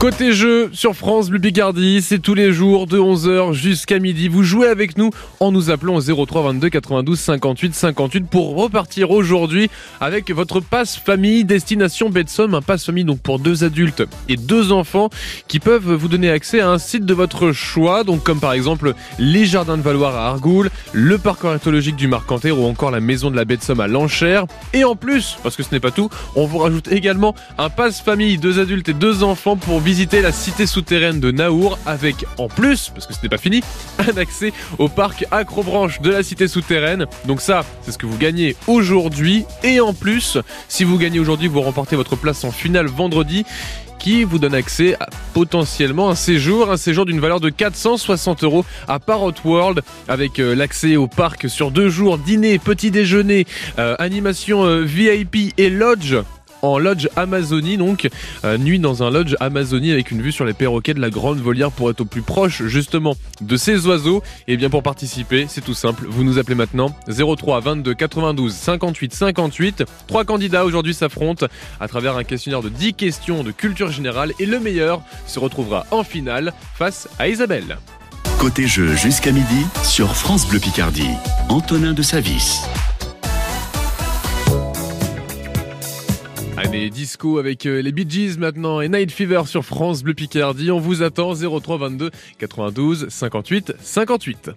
Côté jeu sur France Bleu Picardie, c'est tous les jours de 11h jusqu'à midi. Vous jouez avec nous en nous appelant au 03 22 92 58 58 pour repartir aujourd'hui avec votre passe famille destination Betsom, un passe famille donc pour deux adultes et deux enfants qui peuvent vous donner accès à un site de votre choix, donc comme par exemple les jardins de Valoir à Argoul, le parc ornithologique du Marcanterre ou encore la maison de la Betsom à Lanchère. Et en plus, parce que ce n'est pas tout, on vous rajoute également un passe famille deux adultes et deux enfants pour visiter la cité souterraine de Naour avec en plus, parce que ce n'est pas fini, un accès au parc Acrobranche de la cité souterraine. Donc ça, c'est ce que vous gagnez aujourd'hui. Et en plus, si vous gagnez aujourd'hui, vous remportez votre place en finale vendredi qui vous donne accès à potentiellement un séjour, un séjour d'une valeur de 460 euros à Parrot World avec euh, l'accès au parc sur deux jours, dîner, petit déjeuner, euh, animation euh, VIP et lodge en lodge Amazonie, donc euh, nuit dans un lodge Amazonie avec une vue sur les perroquets de la grande volière pour être au plus proche justement de ces oiseaux. Et bien pour participer, c'est tout simple, vous nous appelez maintenant 03 22 92 58 58. Trois candidats aujourd'hui s'affrontent à travers un questionnaire de 10 questions de culture générale et le meilleur se retrouvera en finale face à Isabelle. Côté jeu jusqu'à midi sur France Bleu Picardie. Antonin de Savis. Allez, disco avec euh, les Bee Gees maintenant et Night Fever sur France Bleu Picardie. On vous attend 03 22 92 58 58.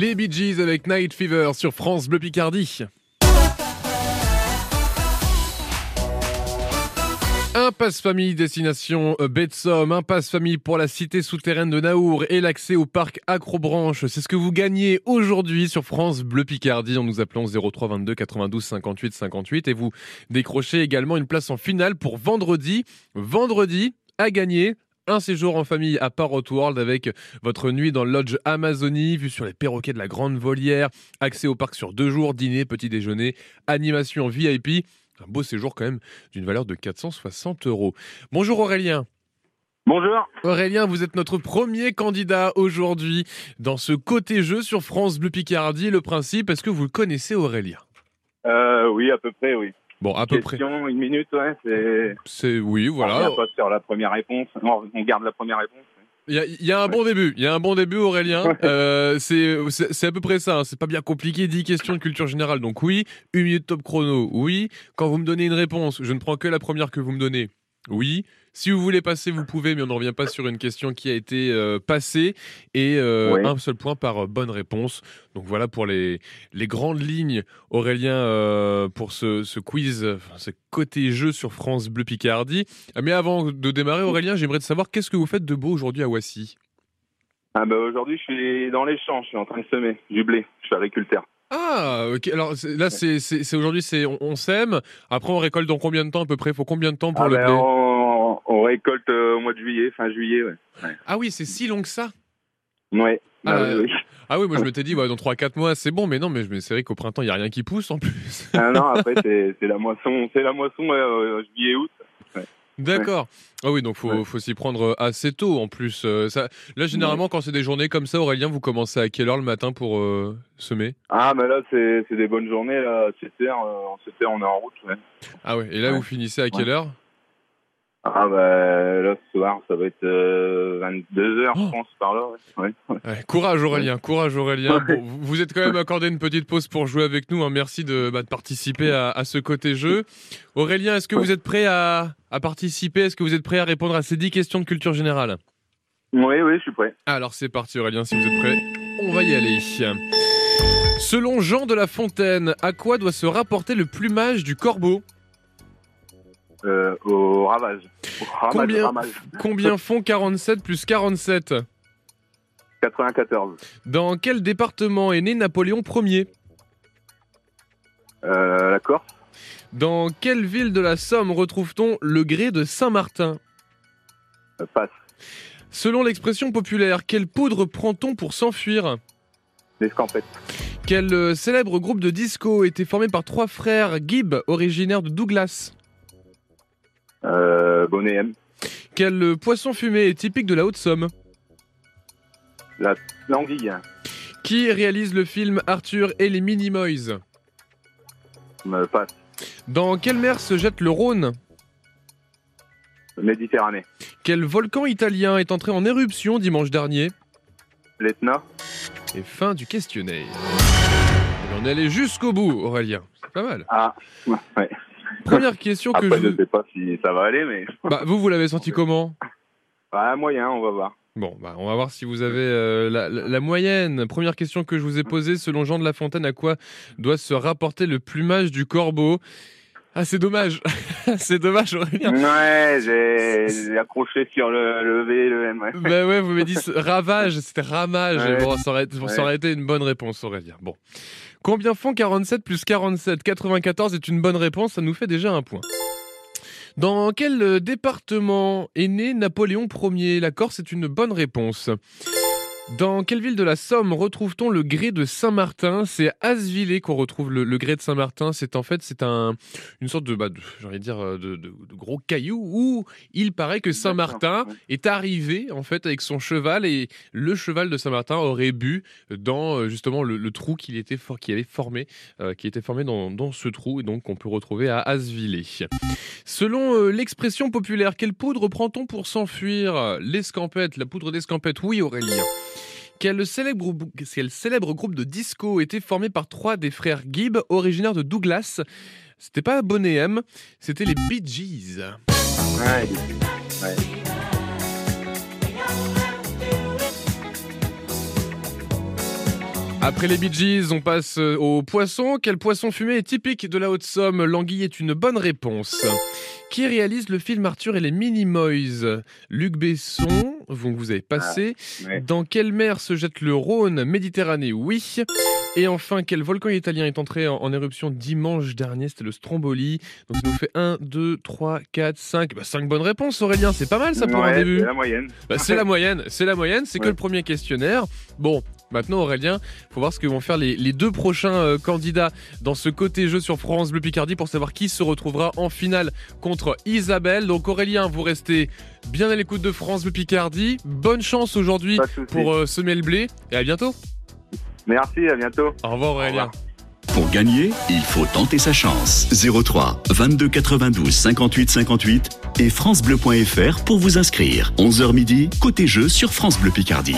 Les Bee avec Night Fever sur France Bleu Picardie. Un passe famille destination baie de Somme, un passe famille pour la cité souterraine de Naour et l'accès au parc Acrobranche. C'est ce que vous gagnez aujourd'hui sur France Bleu Picardie en nous appelant 03 22 92 58 58 et vous décrochez également une place en finale pour vendredi. Vendredi à gagner un séjour en famille à Parrot World avec votre nuit dans le lodge Amazonie, vue sur les perroquets de la Grande Volière, accès au parc sur deux jours, dîner, petit déjeuner, animation VIP. Un beau séjour quand même d'une valeur de 460 euros. Bonjour Aurélien. Bonjour. Aurélien, vous êtes notre premier candidat aujourd'hui dans ce côté jeu sur France Bleu Picardie. Le principe, est-ce que vous le connaissez Aurélien? Euh, Oui, à peu près, oui. Bon, à peu près. une minute, ouais, c'est. C'est oui, voilà. On pas sur la première réponse. Non, on garde la première réponse. Il y, a, il y a, un bon début, il y a un bon début Aurélien. Euh, c'est à peu près ça, hein. c'est pas bien compliqué, 10 questions de culture générale. Donc oui, une minute top chrono, oui. Quand vous me donnez une réponse, je ne prends que la première que vous me donnez. Oui. Si vous voulez passer, vous pouvez, mais on ne revient pas sur une question qui a été euh, passée. Et euh, un seul point par bonne réponse. Donc voilà pour les, les grandes lignes, Aurélien, euh, pour ce, ce quiz, ce côté jeu sur France Bleu Picardie. Mais avant de démarrer, Aurélien, j'aimerais te savoir qu'est-ce que vous faites de beau aujourd'hui à Wassy ah bah Aujourd'hui, je suis dans les champs, je suis en train de semer du blé. Je suis agriculteur. Ah, ok. Alors là, c'est aujourd'hui, c'est on, sème. Après, on récolte dans combien de temps à peu près? Il faut combien de temps pour ah le ben, blé? on, récolte euh, au mois de juillet, fin juillet. Ouais. Ah oui, c'est si long que ça? Ouais. Ah, ah, oui, ah oui, moi je m'étais dit, ouais, dans 3-4 mois, c'est bon, mais non, mais c'est vrai qu'au printemps, il n'y a rien qui pousse en plus. ah non, après, c'est la moisson, c'est la moisson euh, juillet-août. D'accord. Ah oui, donc faut, faut s'y prendre euh, assez tôt en plus. Euh, ça... Là, généralement, quand c'est des journées comme ça, Aurélien, vous commencez à quelle heure le matin pour euh, semer? Ah, mais là, c'est des bonnes journées. Là, 7 heures, en 7 heures, on est en route. Ah ouais, et là, vous finissez à quelle heure? Ah bah là ce soir ça va être 22 heures je pense par là. Ouais. courage Aurélien, courage Aurélien. vous êtes quand même accordé une petite pause pour jouer avec nous. Hein. Merci de, bah, de participer à, à, ce côté jeu. Aurélien, est-ce que vous êtes prêt à, à participer? Est-ce que vous êtes prêt à répondre à ces 10 questions de culture générale? Oui, oui, je suis prêt. Alors c'est parti Aurélien, si vous êtes prêt, on va y aller. Selon Jean de La Fontaine, à quoi doit se rapporter le plumage du corbeau? Euh, au ravage. combien, combien font 47 plus 47 94. Dans quel département est né Napoléon Ier? Euh, La Corse. Dans quelle ville de la Somme retrouve-t-on le grès de Saint-Martin? Euh, Passe. Selon l'expression populaire, quelle poudre prend-on pour s'enfuir? L'escampette. Quel euh, célèbre groupe de disco était formé par trois frères Gibb, originaires de Douglas? Euh, Bonnet M. Quel poisson fumé est typique de la Haute-Somme La languille. Qui réalise le film Arthur et les Minimoys Me passe. Dans quelle mer se jette le Rhône Méditerranée. Quel volcan italien est entré en éruption dimanche dernier L'Etna. Et fin du questionnaire. on est allé jusqu'au bout, Aurélien. C'est pas mal. Ah, ouais. Première question que je. Je ne sais pas si ça va aller, mais. Bah, vous, vous l'avez senti comment Bah, moyen, on va voir. Bon, bah, on va voir si vous avez euh, la, moyenne. Première question que je vous ai posée, selon Jean de La Fontaine, à quoi doit se rapporter le plumage du corbeau? Ah, c'est dommage. c'est dommage, Aurélien. Ouais, j'ai accroché sur le, le V le M. Ouais. Bah ouais, vous m'avez dit ravage, c'était ramage. Bon, ça aurait, ça aurait été une bonne réponse, Aurélien. Bon. Combien font 47 plus 47 94 est une bonne réponse, ça nous fait déjà un point. Dans quel euh, département est né Napoléon Ier? La Corse est une bonne réponse. Dans quelle ville de la Somme retrouve-t-on le grès de Saint-Martin? C'est à Asvillé qu'on retrouve le, grès de Saint-Martin. C'est en fait c'est un une sorte de, bah, dire euh, de, gros caillou où il paraît que Saint-Martin est arrivé en fait avec son cheval et le cheval de Saint-Martin aurait bu dans euh, justement le, trou qu'il était qui avait formé euh, qui était formé dans, dans, ce trou et donc qu'on peut retrouver à Asvillé. Selon l'expression populaire, quelle poudre prend-on pour s'enfuir? L'escampette, la poudre d'escampette. Oui Aurélien. Quel célèbre, groupe de disco était formé par trois des frères Gibb, originaires de Douglas? C'était pas Bonnet M, c'était les Bee Gees. Après les Bee Gees, on passe euh, au poisson. Quel poisson fumé est typique de la Haute-Somme L'anguille est une bonne réponse. Qui réalise le film Arthur et les Minimoys? Luc Besson, vous, vous avez passé. ouais. Dans quelle mer se jette le Rhône? Méditerranée Oui. Et enfin, quel volcan italien est entré en, en éruption dimanche dernier? C'était le Stromboli. Donc ça nous fait 1, 2, 3, 4, 5. 5 bonnes réponses, Aurélien. C'est pas mal ça pour un début. c'est la moyenne. Bah, c'est la moyenne, c'est la moyenne, c'est que le premier questionnaire. Bon, maintenant Aurélien, faut voir ce que vont faire les, les deux prochains euh, candidats dans ce côté jeu sur France Bleu Picardie pour savoir qui se retrouvera en finale contre Isabelle. Donc Aurélien, vous restez bien à l'écoute de France Bleu Picardie. Bonne chance aujourd'hui pour euh, semer le blé et à bientôt. Merci, à bientôt. Au revoir Aurélien. Pour gagner, il faut tenter sa chance. 03 22 92 58 58 et francebleu.fr pour vous inscrire. 11h midi, côté jeu sur France Bleu Picardie.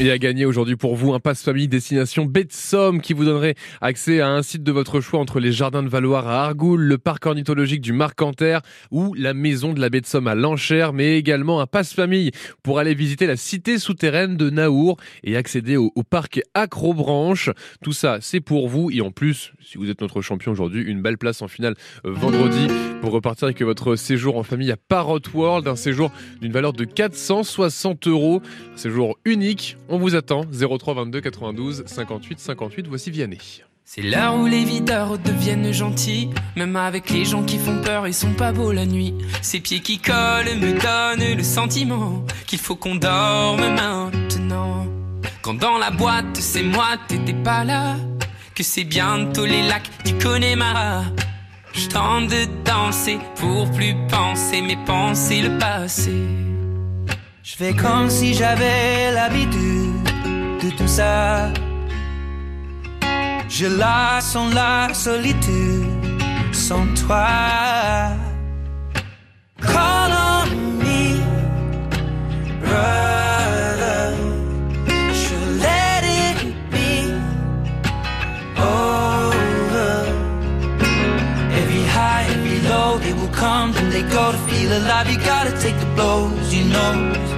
Et à gagner aujourd'hui pour vous un passe-famille destination baie de Somme qui vous donnerait accès à un site de votre choix entre les jardins de Valoir à Argoul, le parc ornithologique du Marcanterre ou la maison de la baie de Somme à Lanchère, mais également un passe-famille pour aller visiter la cité souterraine de Naour et accéder au, au parc Acrobranche. Tout ça, c'est pour vous et en plus, si vous êtes notre champion aujourd'hui, une belle place en finale euh, vendredi pour repartir avec votre séjour en famille à Parrot World, un séjour d'une valeur de 460 euros. Un séjour unique. On vous attend. 03 22 92 58 58. Voici Vianney. C'est l'heure où les videurs deviennent gentils, même avec les gens qui font peur, ils sont pas beaux la nuit. Ces pieds qui collent me donnent le sentiment qu'il faut qu'on dorme maintenant. Quand dans la boîte, c'est moi, t'étais pas là, que c'est bientôt les lacs du Connemara. Je tente de danser pour plus penser, mais penser le passé. Je fais comme si j'avais l'habitude de tout ça. Je la sens la solitude sans toi. Call on me, brother. Je let it be over. Every high, every low, they will come and they go to feel alive. You gotta take the blows, you know.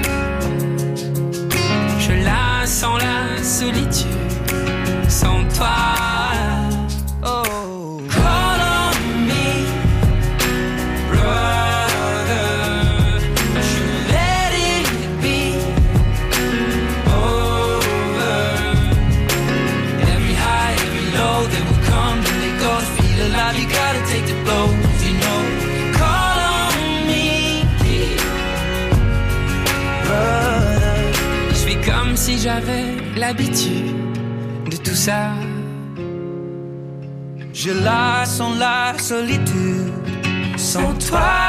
Sens la solitude sans toi. L'habitude de tout ça. Je la sens la solitude sans toi.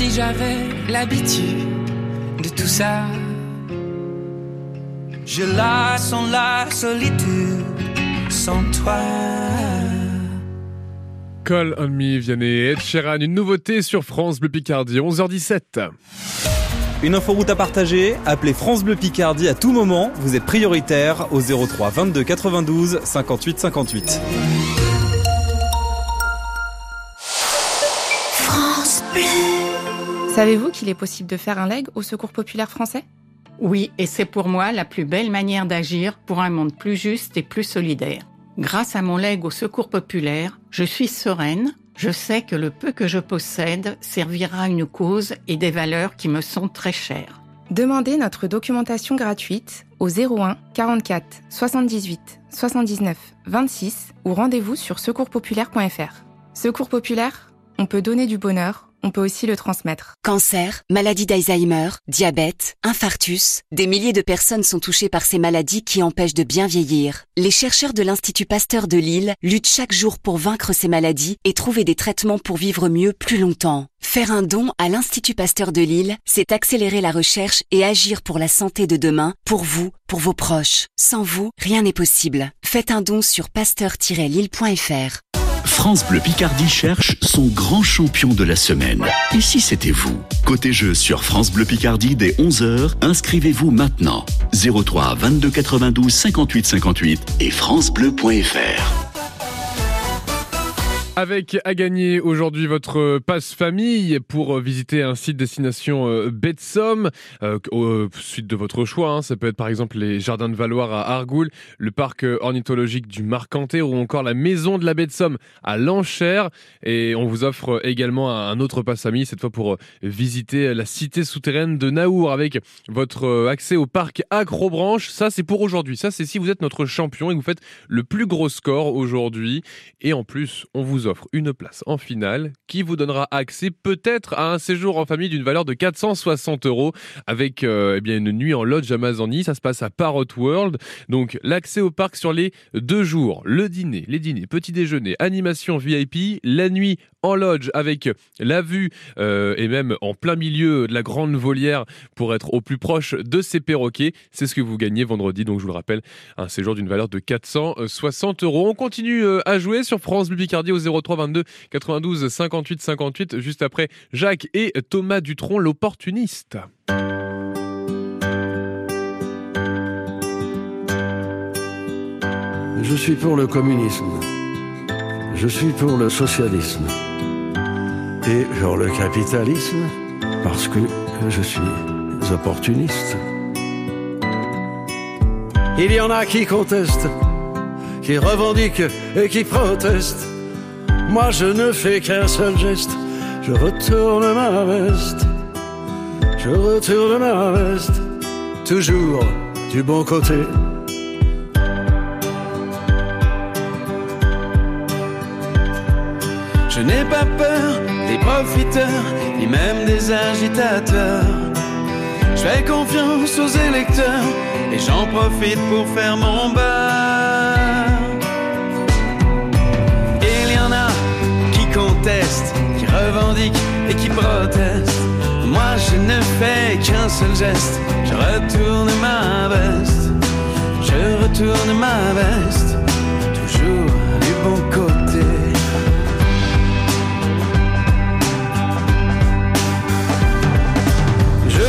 Si j'avais l'habitude de tout ça. Je la sens la solitude sans toi. Call on me, Vianney. Ed Sheeran, une nouveauté sur France Bleu Picardie, 11h17. Une inforoute à partager, appelez France Bleu Picardie à tout moment, vous êtes prioritaire au 03 22 92 58 58. Savez-vous qu'il est possible de faire un leg au Secours populaire français? Oui, et c'est pour moi la plus belle manière d'agir pour un monde plus juste et plus solidaire. Grâce à mon legs au secours populaire, je suis sereine, je sais que le peu que je possède servira à une cause et des valeurs qui me sont très chères. Demandez notre documentation gratuite au 01 44 78 79 26 ou rendez-vous sur secourspopulaire.fr. Secours populaire, on peut donner du bonheur on peut aussi le transmettre. Cancer, maladie d'Alzheimer, diabète, infarctus, des milliers de personnes sont touchées par ces maladies qui empêchent de bien vieillir. Les chercheurs de l'Institut Pasteur de Lille luttent chaque jour pour vaincre ces maladies et trouver des traitements pour vivre mieux plus longtemps. Faire un don à l'Institut Pasteur de Lille, c'est accélérer la recherche et agir pour la santé de demain, pour vous, pour vos proches. Sans vous, rien n'est possible. Faites un don sur pasteur-lille.fr. France Bleu Picardie cherche son grand champion de la semaine. Et si c'était vous? Côté jeu sur France Bleu Picardie dès 11h, inscrivez-vous maintenant. 03 22 92 58 58 et francebleu.fr. Avec à gagner aujourd'hui votre passe famille pour visiter un site destination euh, Somme, euh, au suite de votre choix. Hein. Ça peut être par exemple les jardins de Valoir à Argoul, le parc ornithologique du Marcanté ou encore la maison de la Somme à Lanchère. Et on vous offre également un autre passe famille, cette fois pour visiter la cité souterraine de Naour avec votre accès au parc Acrobranche. Ça, c'est pour aujourd'hui. Ça, c'est si vous êtes notre champion et vous faites le plus gros score aujourd'hui. Et en plus, on vous une place en finale qui vous donnera accès peut-être à un séjour en famille d'une valeur de 460 euros avec euh, eh bien une nuit en lodge Amazonie. Ça se passe à Parrot World. Donc l'accès au parc sur les deux jours, le dîner, les dîners, petit déjeuner, animation VIP, la nuit en lodge avec la vue euh, et même en plein milieu de la grande volière pour être au plus proche de ces perroquets. C'est ce que vous gagnez vendredi. Donc je vous le rappelle, un séjour d'une valeur de 460 euros. On continue euh, à jouer sur France Bleu Picardie au 03 22 92 58 58 juste après Jacques et Thomas Dutronc l'opportuniste. Je suis pour le communisme. Je suis pour le socialisme. Et pour le capitalisme parce que je suis opportuniste. Il y en a qui contestent, qui revendiquent et qui protestent. Moi je ne fais qu'un seul geste, je retourne ma veste, je retourne ma veste, toujours du bon côté. Je n'ai pas peur des profiteurs, ni même des agitateurs. Je fais confiance aux électeurs et j'en profite pour faire mon beurre. Il y en a qui contestent, qui revendiquent et qui protestent. Moi je ne fais qu'un seul geste, je retourne ma veste, je retourne ma veste,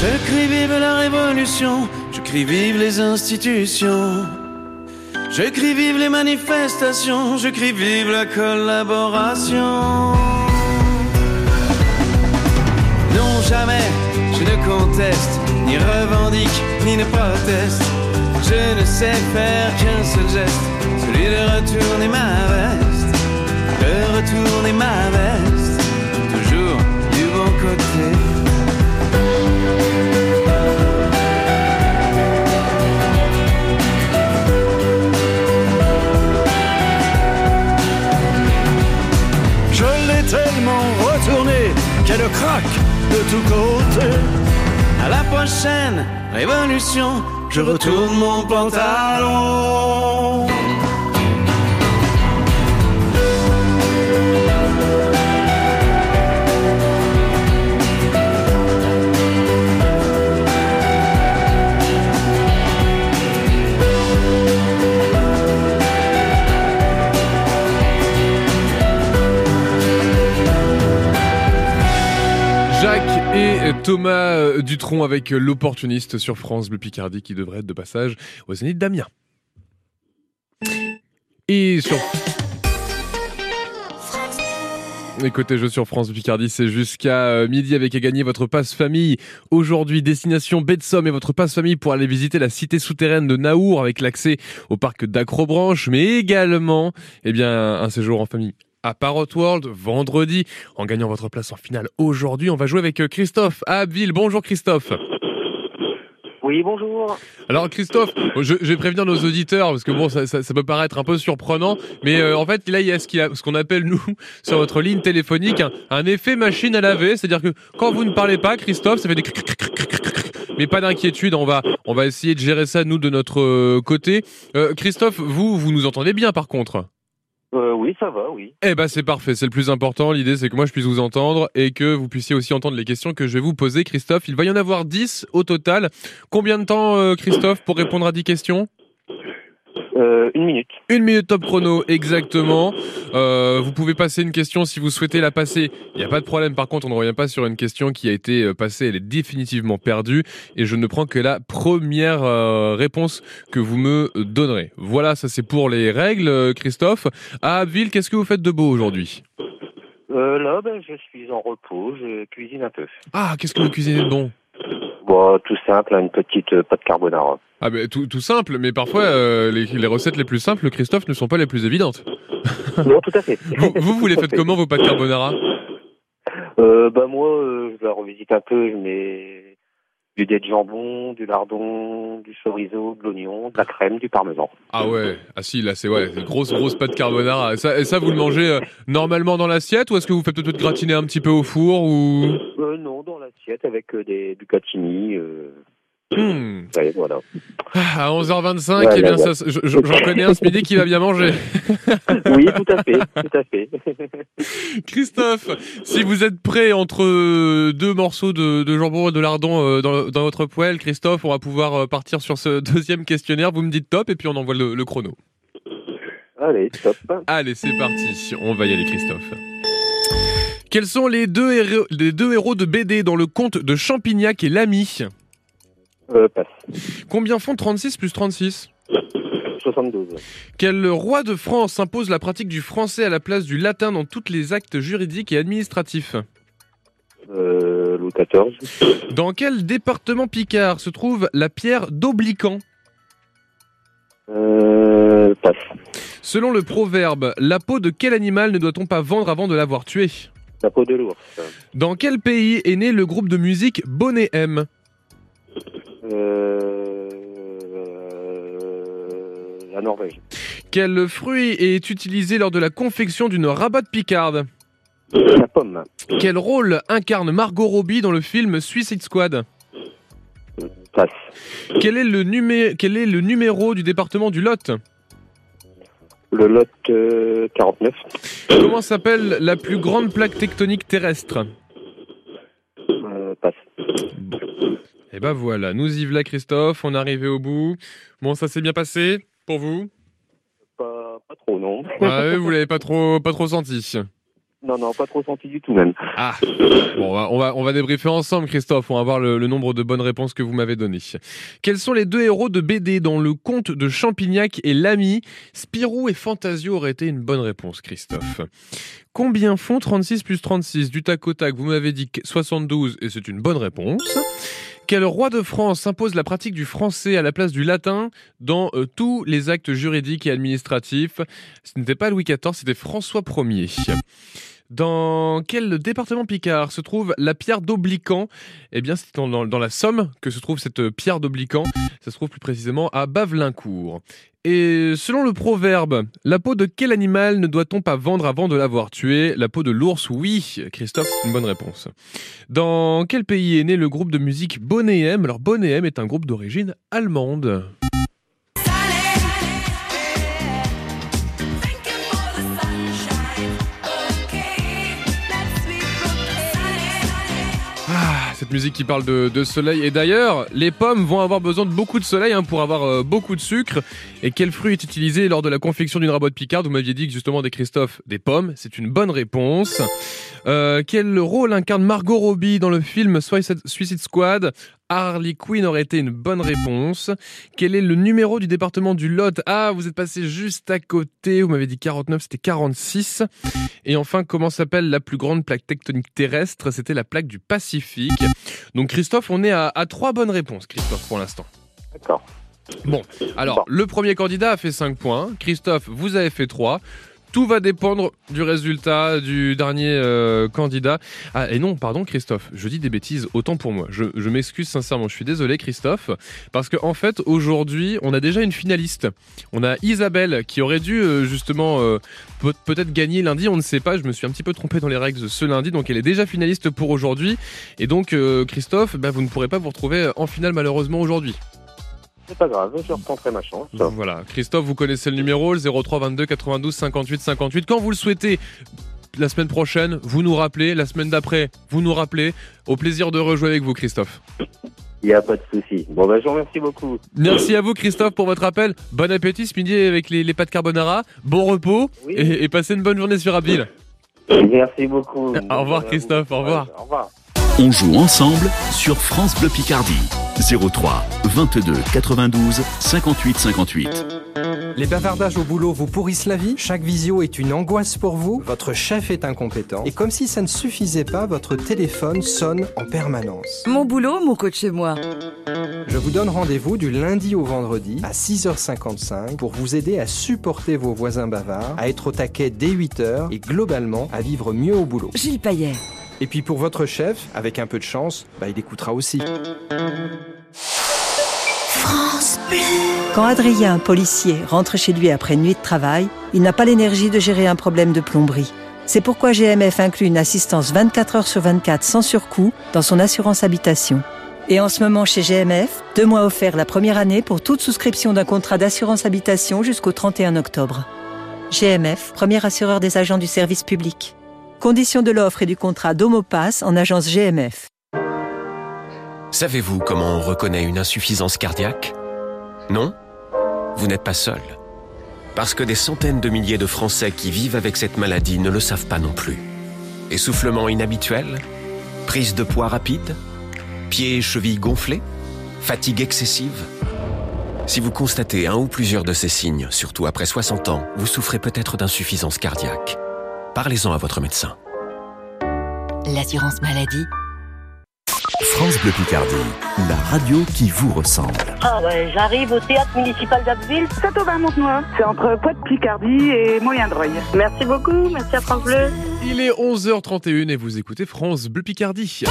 Je crie vive la révolution, je crie vive les institutions. Je crie vive les manifestations, je crie vive la collaboration. Non, jamais je ne conteste, ni revendique, ni ne proteste. Je ne sais faire qu'un seul geste, celui de retourner ma veste, de retourner ma veste, toujours du bon côté. Je l'ai tellement retourné qu'elle craque de tous côtés. À la prochaine révolution, je retourne mon pantalon. Thomas euh, Dutronc avec euh, l'opportuniste sur France Bleu Picardie qui devrait être de passage au Zénith d'Amiens. Et sur Et jeu sur France Picardie, c'est jusqu'à euh, midi avec à gagner votre passe famille. Aujourd'hui, destination baie et votre passe famille pour aller visiter la cité souterraine de Naour avec l'accès au parc d'Acrobranche, mais également, eh bien, un séjour en famille à Parrot World vendredi. En gagnant votre place en finale aujourd'hui, on va jouer avec euh, Christophe à Abbeville. Bonjour Christophe. Oui, bonjour. Alors Christophe, je, je vais prévenir nos auditeurs parce que bon, ça, ça, ça peut paraître un peu surprenant, mais euh, en fait là il y a ce qu'il y a- ce qu'on appelle nous sur votre ligne téléphonique un, un effet machine à laver, c'est-à-dire que quand vous ne parlez pas, Christophe, ça fait des mais pas d'inquiétude, on va on va essayer de gérer ça nous de notre euh, côté. Euh, Christophe, vous vous nous entendez bien par contre? Euh, oui, ça va, oui. eh ben c'est parfait, c'est le plus important. L'idée c'est que moi je puisse vous entendre et que vous puissiez aussi entendre les questions que je vais vous poser, Christophe. Il va y en avoir 10 au total. Combien de temps, euh, Christophe, pour répondre à 10 questions? Euh, une minute. Une minute top chrono, exactement. Euh, vous pouvez passer une question si vous souhaitez la passer. Il n'y a pas de problème. Par contre, on ne revient pas sur une question qui a été euh, passée. Elle est définitivement perdue. Et je ne prends que la première euh, réponse que vous me donnerez. Voilà, ça c'est pour les règles, euh, Christophe. À Abbeville, qu'est-ce que vous faites de beau aujourd'hui? Euh, là, ben, je suis en repos, je cuisine un peu. Ah, qu'est-ce que vous cuisinez de bon? Bon, tout simple, une petite euh, pâte carbonara. Ah ben tout, tout simple, mais parfois euh, les, les recettes les plus simples, Christophe, ne sont pas les plus évidentes. non, tout à fait. Vous, vous, vous les faites comment vos pâtes carbonara? Euh, Ben moi, euh, je la revisite un peu, je mets du dé de jambon, du lardon, du chorizo, de l'oignon, de la crème, du parmesan. Ah ouais, ah si, là c'est ouais, grosse grosse pâte carbonara. Et ça, et ça vous le mangez euh, normalement dans l'assiette ou est-ce que vous faites peut-être gratiner un petit peu au four ou? Euh, non, dans l'assiette avec euh, des bucatini. Hmm. ouais, voilà. À 11h25, Ouais, eh bien je- je- j'en connais un ce midi qui va bien manger. Oui, tout à fait, tout à fait. Christophe, si vous êtes prêt entre euh, deux morceaux de, de jambon et de lardon euh, dans, dans votre poêle, Christophe, on va pouvoir euh, partir sur ce deuxième questionnaire. Vous me dites top et puis on envoie le, le chrono. Allez, top. Allez, c'est parti. On va y aller, Christophe. Quels sont les deux, héros, les deux héros de BD dans le conte de Champignac et l'ami? Euh, passe. Combien font 36 plus 36 72. Quel roi de France impose la pratique du français à la place du latin dans tous les actes juridiques et administratifs Euh, Louis XIV. Dans quel département Picard se trouve la pierre d'Obliquant Euh, passe. Selon le proverbe, la peau de quel animal ne doit-on pas vendre avant de l'avoir tué La peau de l'ours. Dans quel pays est né le groupe de musique Bonnet M la Norvège. Quel fruit est utilisé lors de la confection d'une rabotte picarde La pomme. Quel rôle incarne Margot Robbie dans le film Suicide Squad? Passe. quel est, le numé- quel est le numéro du département du Lot? Le Lot euh, 49. Comment s'appelle la plus grande plaque tectonique terrestre? Euh, passe. Et ben voilà, nous y voilà Christophe, on est arrivé au bout. Bon, ça s'est bien passé pour vous? Pas, pas trop, non. Ah oui, vous l'avez pas trop, pas trop senti. Non, non, pas trop senti du tout même. Ah, bon, on va, on va, on va débriefer ensemble, Christophe. On va voir le, le nombre de bonnes réponses que vous m'avez données. Quels sont les deux héros de BD dans le conte de Champignac et l'ami? Spirou et Fantasio auraient été une bonne réponse, Christophe. Combien font 36 plus 36 Du tac au tac, vous m'avez dit que 72 et c'est une bonne réponse. Quel roi de France impose la pratique du français à la place du latin dans euh, tous les actes juridiques et administratifs? Ce n'était pas Louis XIV, c'était François Ier. Dans quel département Picard se trouve la pierre d'Obliquant? Eh bien, c'est dans, la Somme que se trouve cette pierre d'Obliquant. Ça se trouve plus précisément à Bavelincourt. Et selon le proverbe, la peau de quel animal ne doit-on pas vendre avant de l'avoir tué? La peau de l'ours, oui. Christophe, c'est une bonne réponse. Dans quel pays est né le groupe de musique Bonnet M? Alors, est un groupe d'origine allemande. Musique qui parle de, soleil. Et d'ailleurs, les pommes vont avoir besoin de beaucoup de soleil hein, pour avoir euh, beaucoup de sucre. Et quel fruit est utilisé lors de la confection d'une rabote picarde Vous m'aviez dit justement des Christophe, des pommes. C'est une bonne réponse. Euh, quel rôle incarne Margot Robbie dans le film Suicide Squad? Harley Quinn aurait été une bonne réponse. Quel est le numéro du département du Lot? Ah, vous êtes passé juste à côté. Vous m'avez dit 49, c'était 46. Et enfin, comment s'appelle la plus grande plaque tectonique terrestre? C'était la plaque du Pacifique. Donc Christophe, on est à, à trois bonnes réponses, Christophe, pour l'instant. D'accord. Bon, alors le premier candidat a fait 5 points. Christophe, vous avez fait 3. Tout va dépendre du résultat du dernier euh, candidat. Ah, et non, pardon Christophe, je dis des bêtises, autant pour moi. Je, m'excuse sincèrement, je suis désolé Christophe, parce qu'en en fait, aujourd'hui, on a déjà une finaliste. On a Isabelle qui aurait dû euh, justement euh, peut- peut-être gagner lundi, on ne sait pas, je me suis un petit peu trompé dans les règles ce lundi, donc elle est déjà finaliste pour aujourd'hui. Et donc Christophe, bah, vous ne pourrez pas vous retrouver en finale malheureusement aujourd'hui. C'est pas grave, je retenterai ma chance. Voilà, Christophe, vous connaissez le numéro, le 03 22 92 58 58. Quand vous le souhaitez, la semaine prochaine, vous nous rappelez, la semaine d'après, vous nous rappelez. Au plaisir de rejouer avec vous, Christophe. Il n'y a pas de souci. Bon, ben, je vous remercie beaucoup. Merci à vous, Christophe, pour votre appel. Bon appétit ce midi avec les, les pâtes carbonara. Bon repos et, et passez une bonne journée sur Abbeville. Merci beaucoup. Au revoir, Christophe. Au revoir. Au revoir. On joue ensemble sur France Bleu Picardie. 03 22 92 58 58. Les bavardages au boulot vous pourrissent la vie Chaque visio est une angoisse pour vous Votre chef est incompétent Et comme si ça ne suffisait pas, votre téléphone sonne en permanence. Mon boulot, mon coach chez moi. Je vous donne rendez-vous du lundi au vendredi à 6h55 pour vous aider à supporter vos voisins bavards, à être au taquet dès 8h et globalement à vivre mieux au boulot. Gilles Payet. Et puis pour votre chef, avec un peu de chance, bah il écoutera aussi. France Bleu. Quand Adrien, policier, rentre chez lui après une nuit de travail, il n'a pas l'énergie de gérer un problème de plomberie. C'est pourquoi GMF inclut une assistance 24 heures sur 24 sans surcoût dans son assurance habitation. Et en ce moment chez GMF, deux mois offerts la première année pour toute souscription d'un contrat d'assurance habitation jusqu'au 31 octobre. GMF, premier assureur des agents du service public. Conditions de l'offre et du contrat d'Homopass en agence GMF. Savez-vous comment on reconnaît une insuffisance cardiaque? Non? Vous n'êtes pas seul. Parce que des centaines de milliers de Français qui vivent avec cette maladie ne le savent pas non plus. Essoufflement inhabituel? Prise de poids rapide? Pieds et chevilles gonflés? Fatigue excessive? Si vous constatez un ou plusieurs de ces signes, surtout après 60 ans, vous souffrez peut-être d'insuffisance cardiaque. Parlez-en à votre médecin. L'assurance maladie. France Bleu Picardie, la radio qui vous ressemble. Ah ouais, j'arrive au théâtre municipal d'Abbeville. Ça tombe à Montenoy. C'est entre Pointe-Picardie et Moyen-Dreuil. Merci beaucoup, merci à France Bleu. Il est 11h31 et vous écoutez France Bleu Picardie.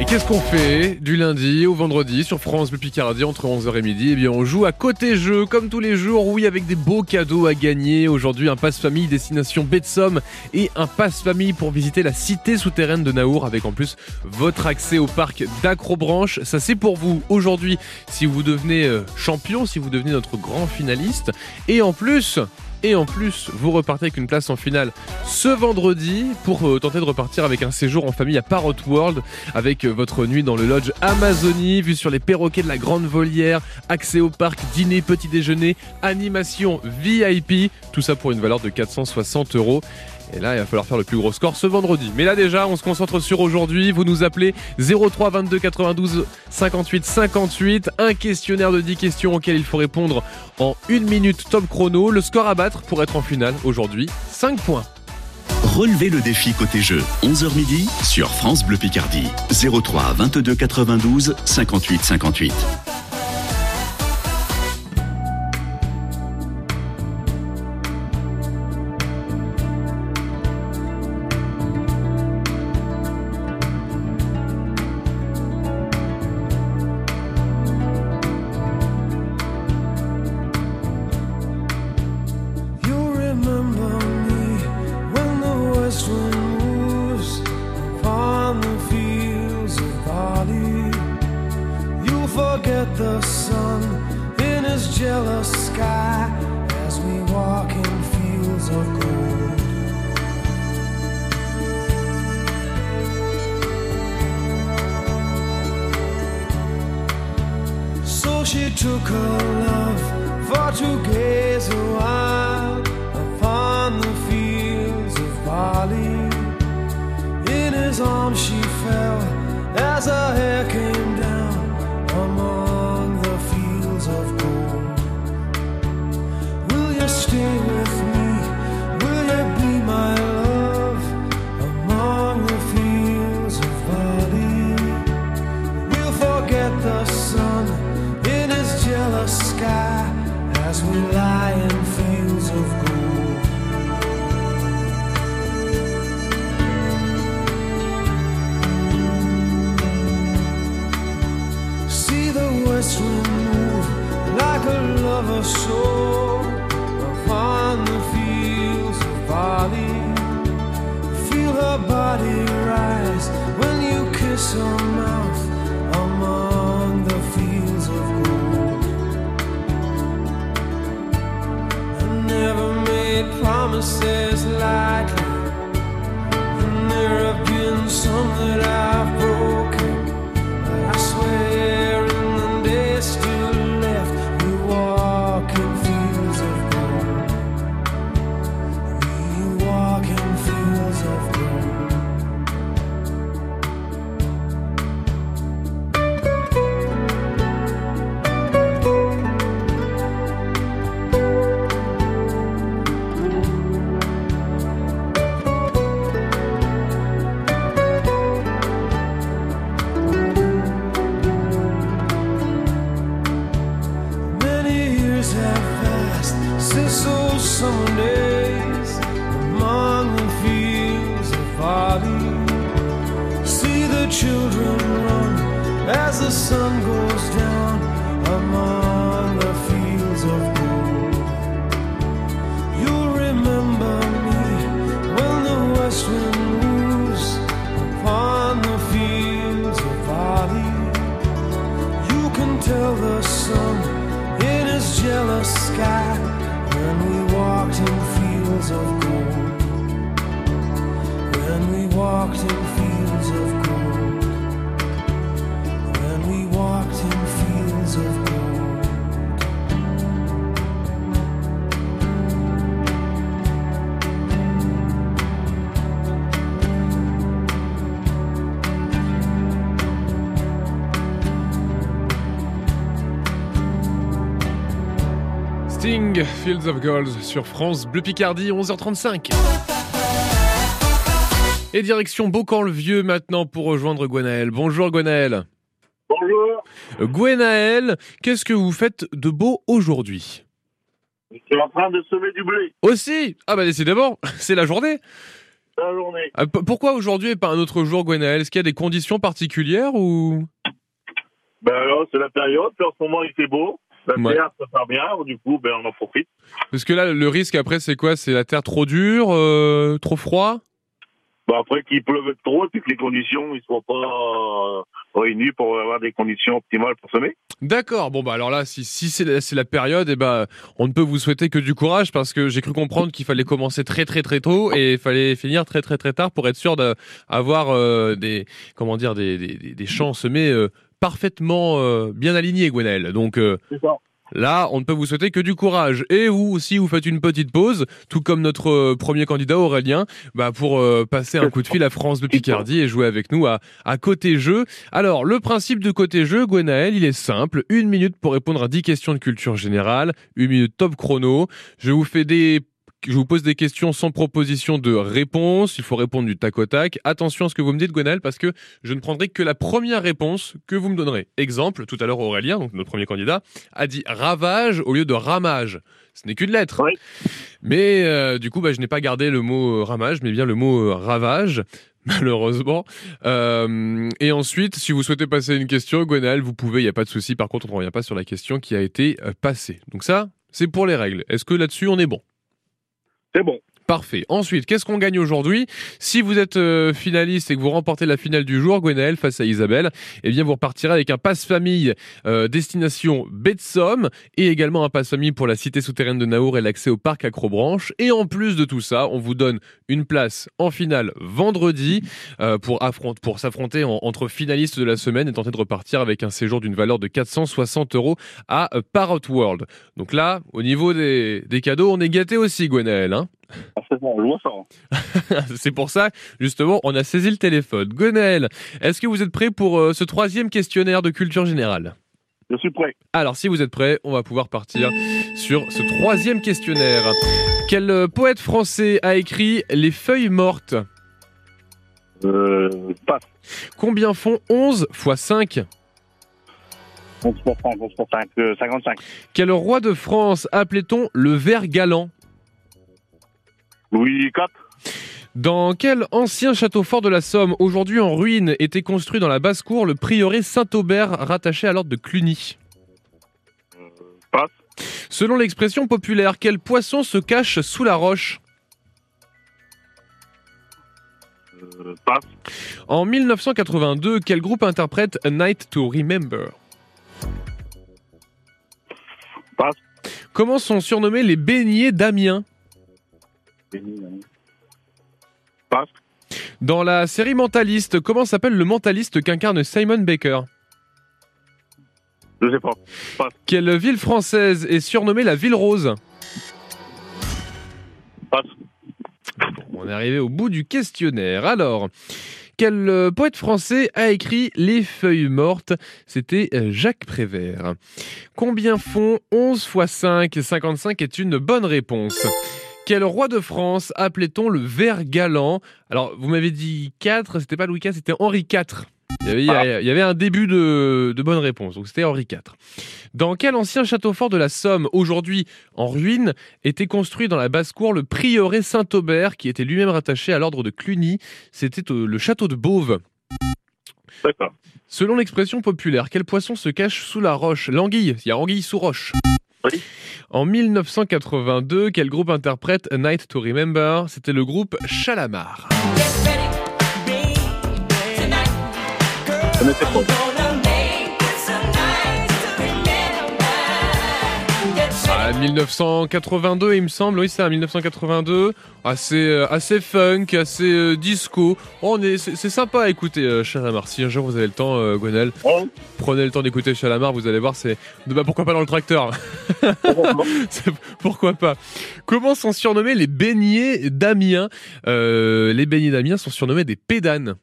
Et qu'est-ce qu'on fait du lundi au vendredi sur France Bleu Picardie entre 11h et midi? Eh bien, on joue à côté jeu, comme tous les jours, oui, avec des beaux cadeaux à gagner. Aujourd'hui, un passe-famille destination baie et un passe-famille pour visiter la cité souterraine de Naour, avec en plus votre accès au parc d'Acrobranche. Ça, c'est pour vous aujourd'hui si vous devenez euh, champion, si vous devenez notre grand finaliste. Et en plus, et en plus, vous repartez avec une place en finale ce vendredi pour euh, tenter de repartir avec un séjour en famille à Parrot World avec euh, votre nuit dans le lodge Amazonie, vue sur les perroquets de la Grande Volière, accès au parc, dîner, petit déjeuner, animation VIP, tout ça pour une valeur de 460 euros. Et là, il va falloir faire le plus gros score ce vendredi. Mais là déjà, on se concentre sur aujourd'hui. Vous nous appelez 03 22 92 58 58. Un questionnaire de 10 questions auxquelles il faut répondre en une minute top chrono. Le score à battre pour être en finale aujourd'hui, 5 points. Relevez le défi côté jeu, 11h midi sur France Bleu Picardie. 03 22 92 58 58. Sting, Fields of Gold sur France Bleu Picardie, 11h35. Et direction Beaucamp-le-Vieux maintenant pour rejoindre Gwenaël. Bonjour Gwenaël. Bonjour. Gwenaël, qu'est-ce que vous faites de beau aujourd'hui? Je suis en train de semer du blé Aussi? Ah bah décidément, c'est la journée. la journée. Ah, pourquoi aujourd'hui et pas un autre jour Gwenaël Est-ce qu'il y a des conditions particulières ou? Ben alors, c'est la période, puis en ce moment il fait beau. La Ouais. terre, ça part bien, du coup, ben on en profite. Parce que là, le risque après, c'est quoi? C'est la terre trop dure, euh, trop froid? Ben après qu'il pleuve trop, et puis que les conditions ne soient pas euh, réunies pour avoir des conditions optimales pour semer. D'accord. Bon bah alors là, si, si c'est la, la période, et ben on ne peut vous souhaiter que du courage parce que j'ai cru comprendre qu'il fallait commencer très très très tôt et il fallait finir très très très tard pour être sûr d'avoir euh, des comment dire des, des, des- des champs semés euh, parfaitement euh, bien alignés, Gwenaël. Donc euh. Là, on ne peut vous souhaiter que du courage. Et vous aussi, vous faites une petite pause, tout comme notre euh, premier candidat Aurélien, bah, pour euh, passer un coup de fil à France de Picardie et jouer avec nous à, à côté jeu. Alors, le principe de côté jeu, Gwenaël, il est simple. Une minute pour répondre à 10 questions de culture générale. Une minute top chrono. Je vous fais des je vous pose des questions sans proposition de réponse. Il faut répondre du tac au tac. Attention à ce que vous me dites, Gwenaël, parce que je ne prendrai que la première réponse que vous me donnerez. Exemple, tout à l'heure, Aurélien, donc notre premier candidat, a dit ravage au lieu de ramage. Ce n'est qu'une lettre. Mais euh, du coup, bah, je n'ai pas gardé le mot euh, ramage, mais bien le mot euh, ravage. Malheureusement. Euh, et ensuite, si vous souhaitez passer une question, Gwenaël, vous pouvez, il n'y a pas de souci. Par contre, on ne revient pas sur la question qui a été passée. Donc ça, c'est pour les règles. Est-ce que là-dessus, on est bon? C'est bon. Parfait. Ensuite, qu'est-ce qu'on gagne aujourd'hui? Si vous êtes euh, finaliste et que vous remportez la finale du jour, Gwenaël face à Isabelle, eh bien vous repartirez avec un passe famille euh, destination baie et également un passe famille pour la cité souterraine de Naour et l'accès au parc Acrobranche. Et en plus de tout ça, on vous donne une place en finale vendredi euh, pour, affronter, pour s'affronter en- entre finalistes de la semaine et tenter de repartir avec un séjour d'une valeur de 460 euros à Parrot World. Donc là, au niveau des, des cadeaux, on est gâté aussi, Gwenaël. Hein C'est ça. C'est pour ça, justement, on a saisi le téléphone. Gwenaël, est-ce que vous êtes prêt pour euh, ce troisième questionnaire de culture générale? Je suis prêt. Alors, si vous êtes prêt, on va pouvoir partir sur ce troisième questionnaire. Quel euh, poète français a écrit Les feuilles mortes Euh, passe. Combien font 11 x 5 11 pour 5, 11 pour 5, euh, 55. Quel roi de France appelait-on le ver galant? Louis IV. Dans quel ancien château fort de la Somme, aujourd'hui en ruine, était construit dans la basse-cour le prieuré Saint-Aubert rattaché à l'ordre de Cluny? Passe. Selon l'expression populaire, quel poisson se cache sous la roche? Euh, passe. En 1982, quel groupe interprète A Night to Remember? Passe. Comment sont surnommés les beignets d'Amiens? Passe. Dans la série Mentaliste, comment s'appelle le mentaliste qu'incarne Simon Baker? Je sais pas. Passe. Quelle ville française est surnommée la ville rose? Passe. Bon, on est arrivé au bout du questionnaire. Alors, quel euh, poète français a écrit Les feuilles mortes? C'était euh, Jacques Prévert. Combien font 11 x 5 55 est une bonne réponse. Quel roi de France appelait-on le ver galant? Alors, vous m'avez dit 4, c'était pas Louis IV, c'était Henri IV. Il y avait, il y un début de, de bonne réponse, donc c'était Henri IV. Dans quel ancien château fort de la Somme, aujourd'hui en ruine, était construit dans la basse-cour le prieuré Saint-Aubert, qui était lui-même rattaché à l'ordre de Cluny? C'était euh, le château de Beauve. Selon l'expression populaire, quel poisson se cache sous la roche? L'anguille. Il y a anguille sous roche. Oui. En 1982, quel groupe interprète A Night to Remember? C'était le groupe Chalamar. Je Ah, 1982, il me semble. Oui, c'est à 1982. Assez, euh, assez funk, assez euh, disco. Oh, on est, c'est, sympa à écouter euh, Chalamar. Si un jour vous avez le temps, euh, Gwenel, prenez le temps d'écouter Chalamar. Vous allez voir, c'est. Bah, pourquoi pas dans le tracteur? Pourquoi pas? Comment sont surnommés les beignets d'Amiens? Euh, Les beignets d'Amiens sont surnommés des pédanes.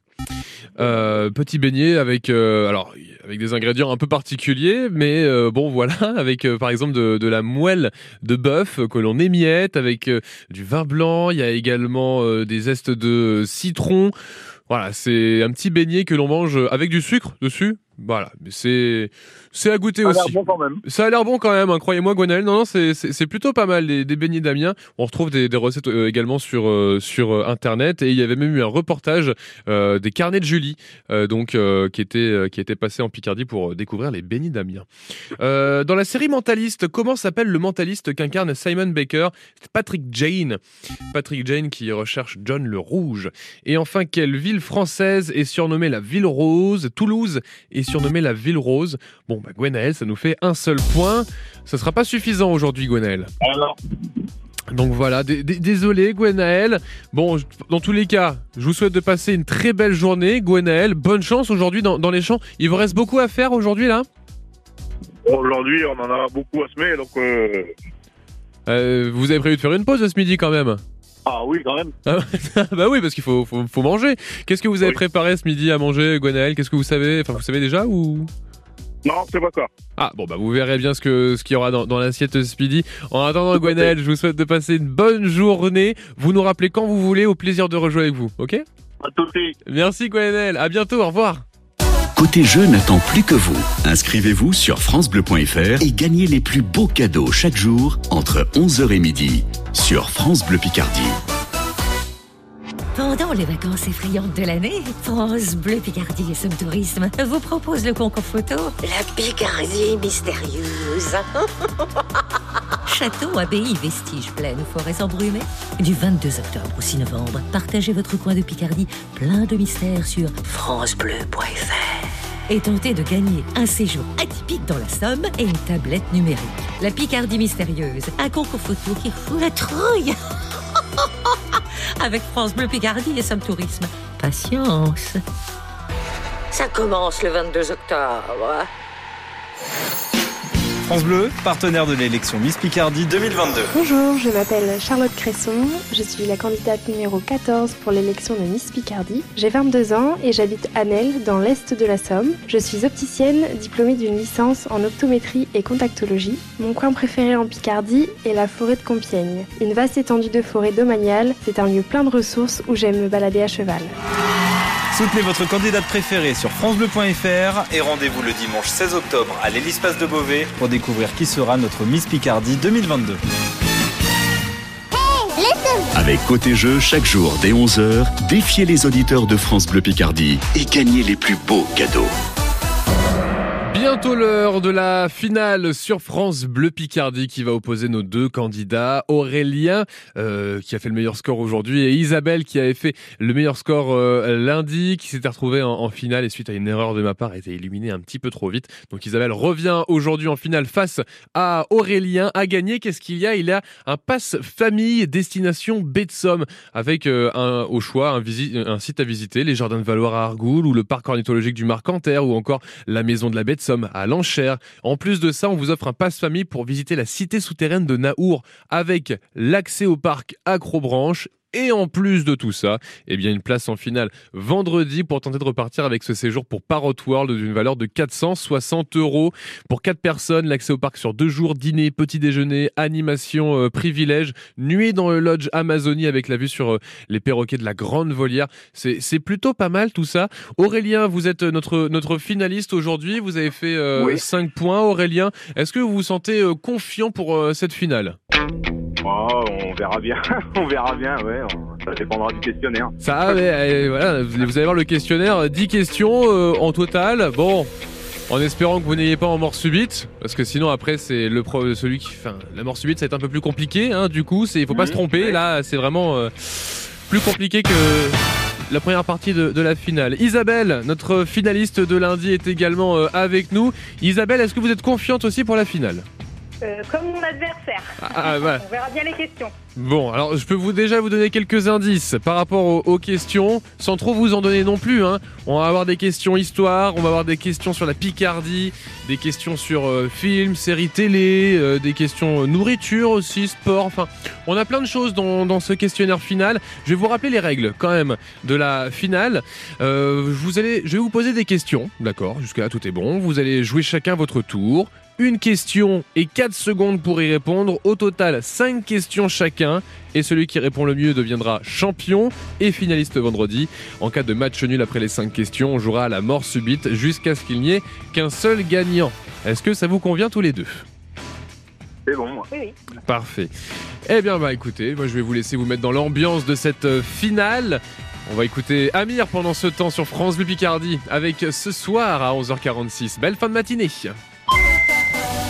Euh, petit beignet avec euh, alors avec des ingrédients un peu particuliers, mais euh, bon voilà, avec euh, par exemple de, de la moelle de bœuf que l'on émiette, avec euh, du vin blanc. Il y a également euh, des zestes de citron. Voilà, c'est un petit beignet que l'on mange avec du sucre dessus. Voilà, mais c'est c'est à goûter Ça a l'air aussi. bon quand même. Ça a l'air bon quand même, hein, croyez-moi, Gwenaël. Non, non, c'est- plutôt pas mal, des, des beignets d'Amiens. On retrouve des, des recettes euh, également sur, euh, sur euh, Internet. Et il y avait même eu un reportage des carnets de Julie, donc, qui, était, qui était passé en Picardie pour découvrir les beignets d'Amiens. Dans la série Mentaliste, comment s'appelle le mentaliste qu'incarne Simon Baker? Patrick Jane. Patrick Jane qui recherche John le Rouge. Et enfin, quelle ville française est surnommée la Ville Rose? Toulouse est surnommée la Ville Rose. Bon, bah, Gwenaël, ça nous fait un seul point. Ça sera pas suffisant aujourd'hui, Gwenaël. Alors, Donc voilà, d- d- désolé Gwenaël. Bon, dans tous les cas, je vous souhaite de passer une très belle journée, Gwenaël. Bonne chance aujourd'hui dans, dans les champs. Il vous reste beaucoup à faire aujourd'hui là? Aujourd'hui, on en a beaucoup à semer, donc. euh, Euh, Vous avez prévu de faire une pause ce midi quand même? Ah oui, quand même. Ah bah oui, parce qu'il faut, faut, faut manger. Qu'est-ce que vous avez préparé ce midi à manger, Gwenaël Qu'est-ce que vous savez Enfin, vous savez déjà ou? Non, c'est pas ça. Ah bon bah vous verrez bien ce que ce qu'il y aura dans, dans l'assiette midi. En attendant Gwenaël, je vous souhaite de passer une bonne journée. Vous nous rappelez quand vous voulez, au plaisir de rejouer avec vous, ok? À tout de suite. Merci Gwenaël, à bientôt, au revoir. Côté jeu n'attend plus que vous. Inscrivez-vous sur francebleu.fr et gagnez les plus beaux cadeaux chaque jour entre 11h et midi sur France Bleu Picardie. Pendant les vacances effrayantes de l'année, France Bleu Picardie et Somme Tourisme vous propose le concours photo La Picardie mystérieuse. châteaux, abbayes, vestiges, plaines forêts embrumées. Du 22 octobre au 6 novembre, partagez votre coin de Picardie plein de mystères sur francebleu.fr et tentez de gagner un séjour atypique dans la Somme et une tablette numérique. La Picardie mystérieuse, un concours photo qui fout la trouille. Avec France Bleu Picardie et Somme Tourisme. Patience. Ça commence le 22 octobre. France Bleu, partenaire de l'élection Miss Picardie 2022. Bonjour, je m'appelle Charlotte Cresson. Je suis la candidate numéro 14 pour l'élection de Miss Picardie. J'ai 22 ans et j'habite à Nel, dans l'est de la Somme. Je suis opticienne, diplômée d'une licence en optométrie et contactologie. Mon coin préféré en Picardie est la forêt de Compiègne. Une vaste étendue de forêt domaniale, c'est un lieu plein de ressources où j'aime me balader à cheval. Soutenez votre candidate préférée sur francebleu.fr et rendez-vous le dimanche 16 octobre à l'Hélice-Place de Beauvais pour découvrir qui sera notre Miss Picardie 2022. Avec Côté Jeu, chaque jour dès 11h, défiez les auditeurs de France Bleu Picardie et gagnez les plus beaux cadeaux. Bientôt l'heure de la finale sur France Bleu Picardie qui va opposer nos deux candidats, Aurélien euh, qui a fait le meilleur score aujourd'hui et Isabelle qui avait fait le meilleur score euh, lundi, qui s'était retrouvée en, finale et suite à une erreur de ma part a été éliminée un petit peu trop vite. Donc Isabelle revient aujourd'hui en finale face à Aurélien. À gagner, qu'est-ce qu'il y a? Il y a un pass famille destination baie avec euh, un, au choix un, site à visiter, les jardins de Valoir à Argoul ou le parc ornithologique du Marcanterre ou encore la maison de la baie à Lanchère. En plus de ça, on vous offre un pass famille pour visiter la cité souterraine de Naour avec l'accès au parc Acrobranche et en plus de tout ça, eh bien une place en finale vendredi pour tenter de repartir avec ce séjour pour Parrot World d'une valeur de 460 euros pour quatre personnes. L'accès au parc sur deux jours, dîner, petit déjeuner, animation, euh, privilège, nuit dans le lodge Amazonie avec la vue sur euh, les perroquets de la Grande Volière. C'est plutôt pas mal tout ça. Aurélien, vous êtes notre notre finaliste aujourd'hui. Vous avez fait euh, Oui. 5 points. Aurélien, est-ce que vous vous sentez euh, confiant pour cette finale? Oh, on verra bien, on verra bien, ouais. on- Ça dépendra du questionnaire. Ça, ouais, euh, voilà, vous allez voir le questionnaire, 10 questions euh, en total. Bon, en espérant que vous n'ayez pas en mort subite, parce que sinon après c'est le pro, celui qui, enfin, la mort subite, ça va être un peu plus compliqué. Hein, du coup, c'est, il faut pas Mhm, se tromper. Là, c'est vraiment euh, plus compliqué que la première partie de, de la finale. Isabelle, notre finaliste de lundi, est également euh, avec nous. Isabelle, est-ce que vous êtes confiante aussi pour la finale? Euh, comme mon adversaire. Ah, ah, voilà. On verra bien les questions. Bon, alors je peux vous déjà vous donner quelques indices par rapport aux, aux questions, sans trop vous en donner non plus. Hein. On va avoir des questions histoire, on va avoir des questions sur la Picardie, des questions sur euh, films, séries télé, euh, des questions nourriture aussi, sport. Enfin, on a plein de choses dans, dans ce questionnaire final. Je vais vous rappeler les règles quand même de la finale. Vous allez, je vais vous poser des questions, d'accord Jusqu'à là tout est bon. Vous allez jouer chacun votre tour. Une question et 4 secondes pour y répondre. Au total, 5 questions chacun. Et celui qui répond le mieux deviendra champion et finaliste vendredi. En cas de match nul après les 5 questions, on jouera à la mort subite jusqu'à ce qu'il n'y ait qu'un seul gagnant. Est-ce que ça vous convient tous les deux? C'est bon, moi. Oui, oui. Parfait. Eh bien, bah écoutez, moi je vais vous laisser vous mettre dans l'ambiance de cette euh, finale. On va écouter Amir pendant ce temps sur France Bleu Picardie avec ce soir à 11h46. Belle fin de matinée.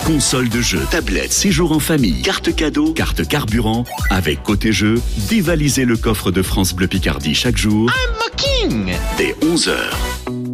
Console de jeu, tablette, séjour en famille, carte cadeau, carte carburant. Avec Côté Jeu, dévalisez le coffre de France Bleu Picardie chaque jour. Dès 11h.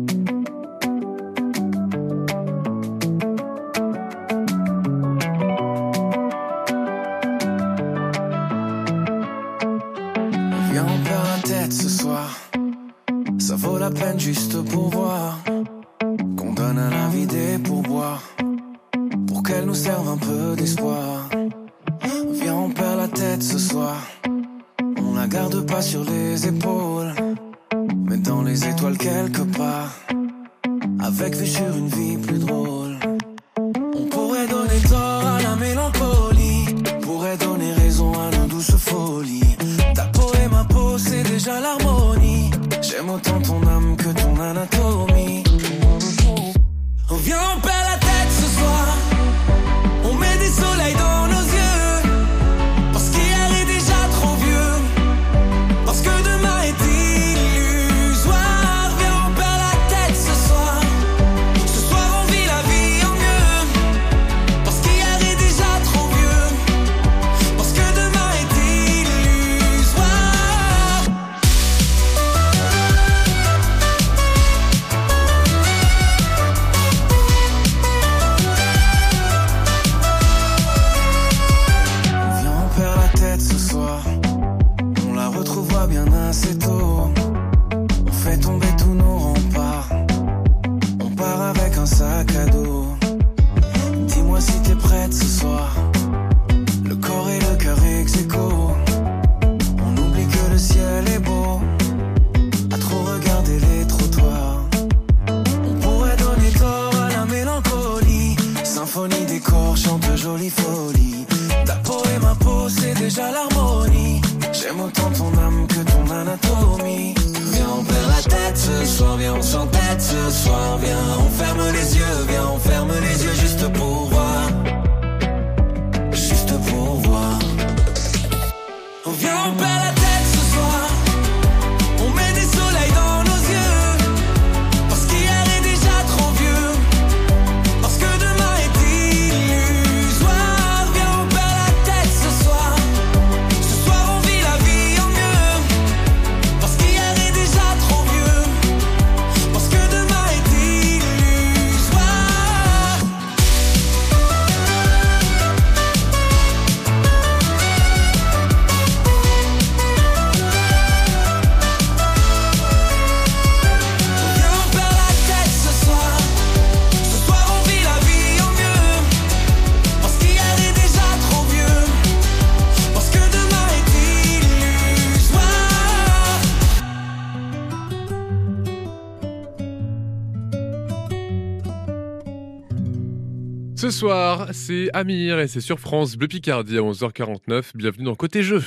C'est Amir et c'est sur France Bleu Picardie à 11h49. Bienvenue dans Côté Jeu.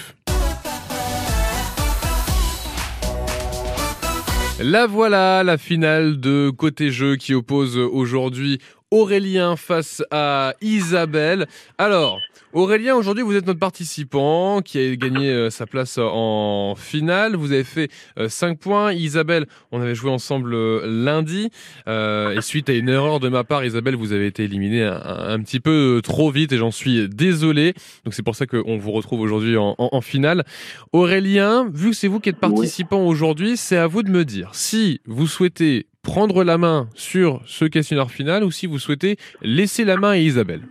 La voilà, la finale de Côté Jeu qui oppose aujourd'hui Aurélien face à Isabelle. Alors, Aurélien, aujourd'hui, vous êtes notre participant qui a gagné euh, sa place en finale. Vous avez fait 5 points. Isabelle, on avait joué ensemble euh, lundi. Euh, et suite à une erreur de ma part, Isabelle, vous avez été éliminée un, un petit peu trop vite et j'en suis désolé. Donc c'est pour ça qu'on vous retrouve aujourd'hui en, en- en finale. Aurélien, vu que c'est vous qui êtes participant aujourd'hui, c'est à vous de me dire si vous souhaitez prendre la main sur ce questionnaire final ou si vous souhaitez laisser la main à Isabelle.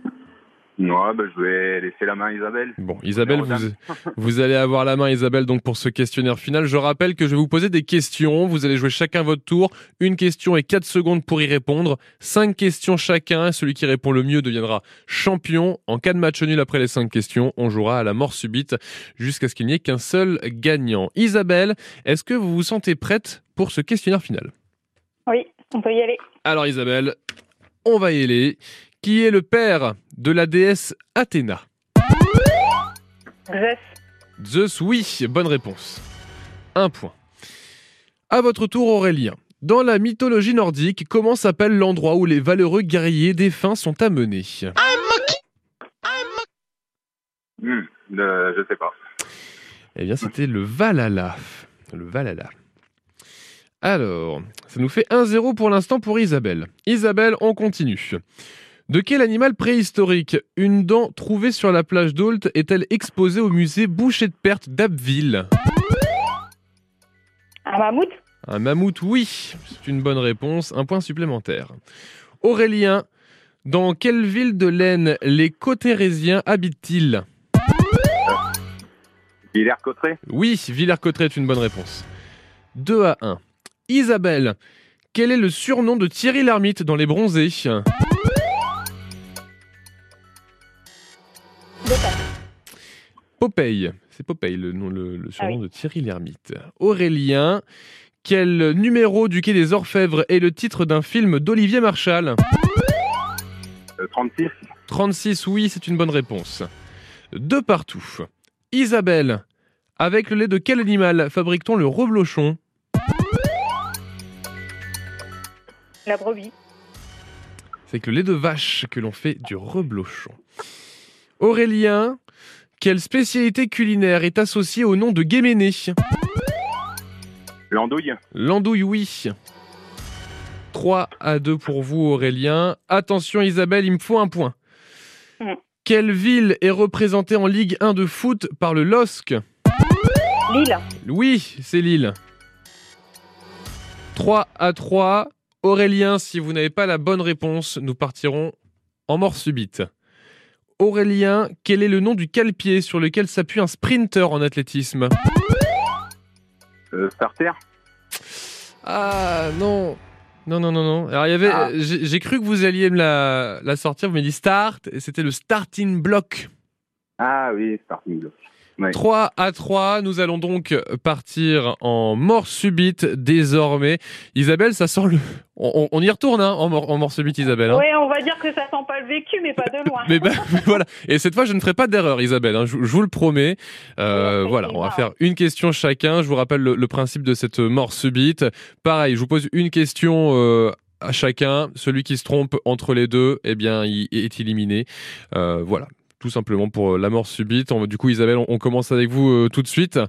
Ouais, bah, je vais laisser la main à Isabelle. Bon, Isabelle, vous, vous allez avoir la main, Isabelle, donc pour ce questionnaire final. Je rappelle que je vais vous poser des questions. Vous allez jouer chacun votre tour. Une question et 4 secondes pour y répondre. Cinq questions chacun. Celui qui répond le mieux deviendra champion. En cas de match nul après les cinq questions, on jouera à la mort subite jusqu'à ce qu'il n'y ait qu'un seul gagnant. Isabelle, est-ce que vous vous sentez prête pour ce questionnaire final? Oui, on peut y aller. Alors Isabelle, on va y aller. Qui est le père de la déesse Athéna Zeus. Zeus, oui, bonne réponse. Un point. À votre tour, Aurélien. Dans la mythologie nordique, comment s'appelle l'endroit où les valeureux guerriers défunts sont amenés Hmm, euh, je sais pas. Eh bien, c'était le Valhalla. Le Valhalla. Alors, ça nous fait 1-0 pour l'instant pour Isabelle. Isabelle, on continue. De quel animal préhistorique une dent trouvée sur la plage d'Ault est-elle exposée au musée Boucher de Perte d'Abbeville? Un mammouth? Un mammouth, oui. C'est une bonne réponse. Un point supplémentaire. Aurélien, dans quelle ville de l'Aisne les Cottérésiens habitent-ils? Villers-Cotterêts? Oui, Villers-Cotterêts est une bonne réponse. 2 à 1. Isabelle, quel est le surnom de Thierry Lhermitte dans Les Bronzés? Popeye. C'est Popeye le, nom, le, le surnom de Thierry Lhermitte. Aurélien, quel numéro du Quai des Orfèvres est le titre d'un film d'Olivier Marchal? Euh, 36 36, oui, c'est une bonne réponse. De partout. Isabelle, avec le lait de quel animal fabrique-t-on le reblochon? La brebis. C'est avec le lait de vache que l'on fait du reblochon. Aurélien, quelle spécialité culinaire est associée au nom de Guéméné? L'andouille L'andouille, oui. 3 à 2 pour vous, Aurélien. Attention, Isabelle, il me faut un point. Mm. Quelle ville est représentée en Ligue 1 de foot par le LOSC Lille. Oui, c'est Lille. 3 à 3. Aurélien, si vous n'avez pas la bonne réponse, nous partirons en mort subite. Aurélien, quel est le nom du cale-pied sur lequel s'appuie un sprinter en athlétisme? Euh, Starter? Ah non non, non, non, non. Alors, il y avait, Ah. euh, j'ai j'ai cru que vous alliez me la, la sortir. Vous m'avez dit start, et c'était le starting block. Ah oui, Starting Block. 3 à 3, nous allons donc partir en mort subite désormais. Isabelle, ça sent le... On, on y retourne hein, en, mort, en mort subite, Isabelle. hein. Oui, on va dire que ça sent pas le vécu, mais pas de loin. Mais, ben, mais voilà. Et cette fois, je ne ferai pas d'erreur, Isabelle. hein, Je, je vous le promets. Euh, voilà, on va faire une question chacun. Je vous rappelle le, le principe de cette mort subite. Pareil, je vous pose une question euh, à chacun. Celui qui se trompe entre les deux, eh bien, il est éliminé. Euh, voilà. Tout simplement pour euh, la mort subite. On- du coup, Isabelle, on, on commence avec vous euh, tout de suite.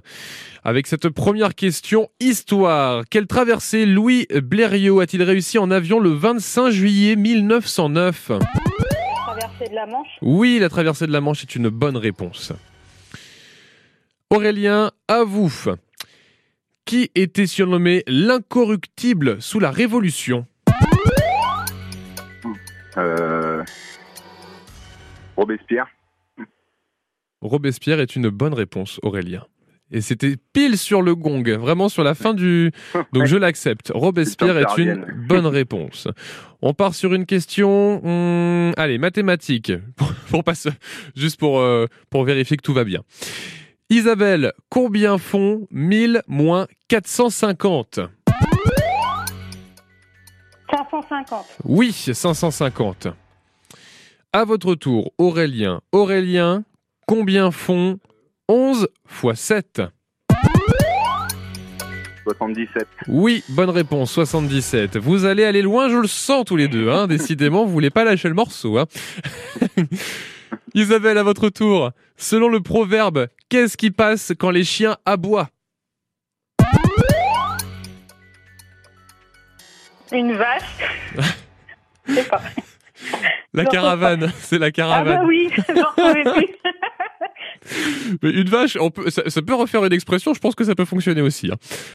Avec cette première question, histoire. Quelle traversée Louis Blériot a-t-il réussi en avion le 25 juillet 1909 Traversée de la Manche? oui, la traversée de la Manche est une bonne réponse. Aurélien, à vous. Qui était surnommé l'incorruptible sous la Révolution? Euh... Robespierre. Robespierre est une bonne réponse, Aurélien. Et c'était pile sur le gong, vraiment sur la fin du... Donc je l'accepte. Robespierre est une bonne réponse. On part sur une question... hum, allez, mathématiques. Pour, pour pas se- Juste pour, euh, pour vérifier que tout va bien. Isabelle, combien font 1000 moins 450 550. Oui, 550. À votre tour, Aurélien. Aurélien, combien font 11 fois 7 77. Oui, bonne réponse, 77. Vous allez aller loin, je le sens tous les deux. Hein. Décidément, vous voulez pas lâcher le morceau. Hein. Isabelle, à votre tour. Selon le proverbe, qu'est-ce qui passe quand les chiens aboient? Une vache. Je sais pas. La caravane, c'est la Ah caravane. bah oui, j'en plus. Mais une vache, on peut, ça, peut refaire une expression, je pense que ça peut fonctionner aussi. hein.